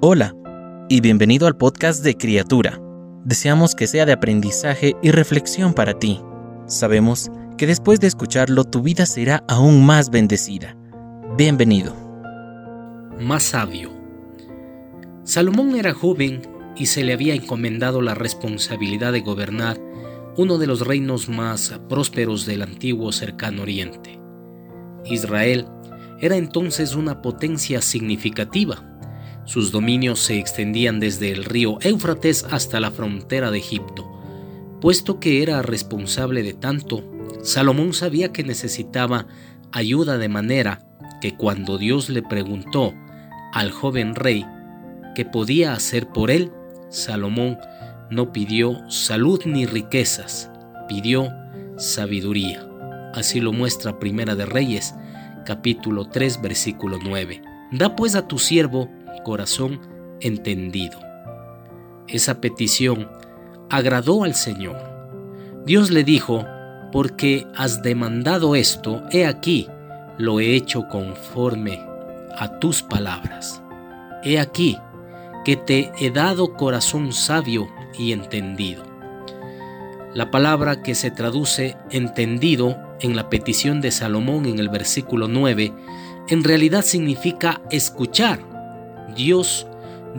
Hola y bienvenido al podcast de Criatura. Deseamos que sea de aprendizaje y reflexión para ti. Sabemos que después de escucharlo tu vida será aún más bendecida. Bienvenido. Más sabio. Salomón era joven y se le había encomendado la responsabilidad de gobernar uno de los reinos más prósperos del antiguo cercano oriente. Israel era entonces una potencia significativa. Sus dominios se extendían desde el río Éufrates hasta la frontera de Egipto. Puesto que era responsable de tanto, Salomón sabía que necesitaba ayuda de manera que cuando Dios le preguntó al joven rey qué podía hacer por él, Salomón no pidió salud ni riquezas, pidió sabiduría. Así lo muestra Primera de Reyes, capítulo 3, versículo 9. Da pues a tu siervo corazón entendido. Esa petición agradó al Señor. Dios le dijo, porque has demandado esto, he aquí, lo he hecho conforme a tus palabras. He aquí, que te he dado corazón sabio y entendido. La palabra que se traduce entendido en la petición de Salomón en el versículo 9 en realidad significa escuchar. Dios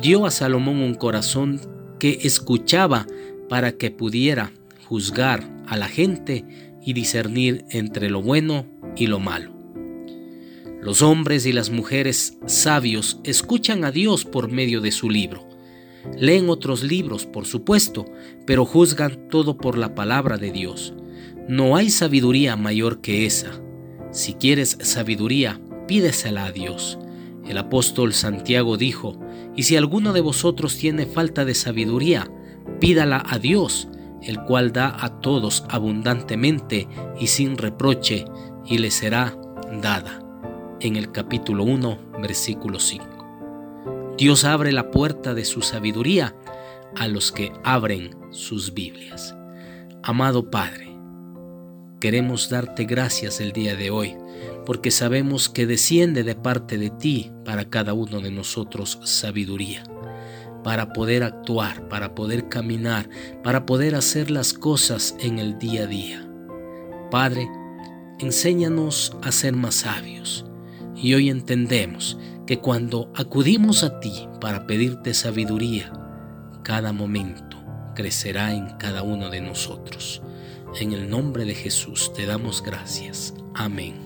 dio a Salomón un corazón que escuchaba para que pudiera juzgar a la gente y discernir entre lo bueno y lo malo. Los hombres y las mujeres sabios escuchan a Dios por medio de su libro. Leen otros libros, por supuesto, pero juzgan todo por la palabra de Dios. No hay sabiduría mayor que esa. Si quieres sabiduría, pídesela a Dios. El apóstol Santiago dijo, y si alguno de vosotros tiene falta de sabiduría, pídala a Dios, el cual da a todos abundantemente y sin reproche, y le será dada en el capítulo 1, versículo 5. Dios abre la puerta de su sabiduría a los que abren sus Biblias. Amado Padre, queremos darte gracias el día de hoy, porque sabemos que desciende de parte de ti para cada uno de nosotros sabiduría, para poder actuar, para poder caminar, para poder hacer las cosas en el día a día. Padre, enséñanos a ser más sabios, y hoy entendemos que cuando acudimos a ti para pedirte sabiduría, cada momento crecerá en cada uno de nosotros. En el nombre de Jesús te damos gracias. Amén.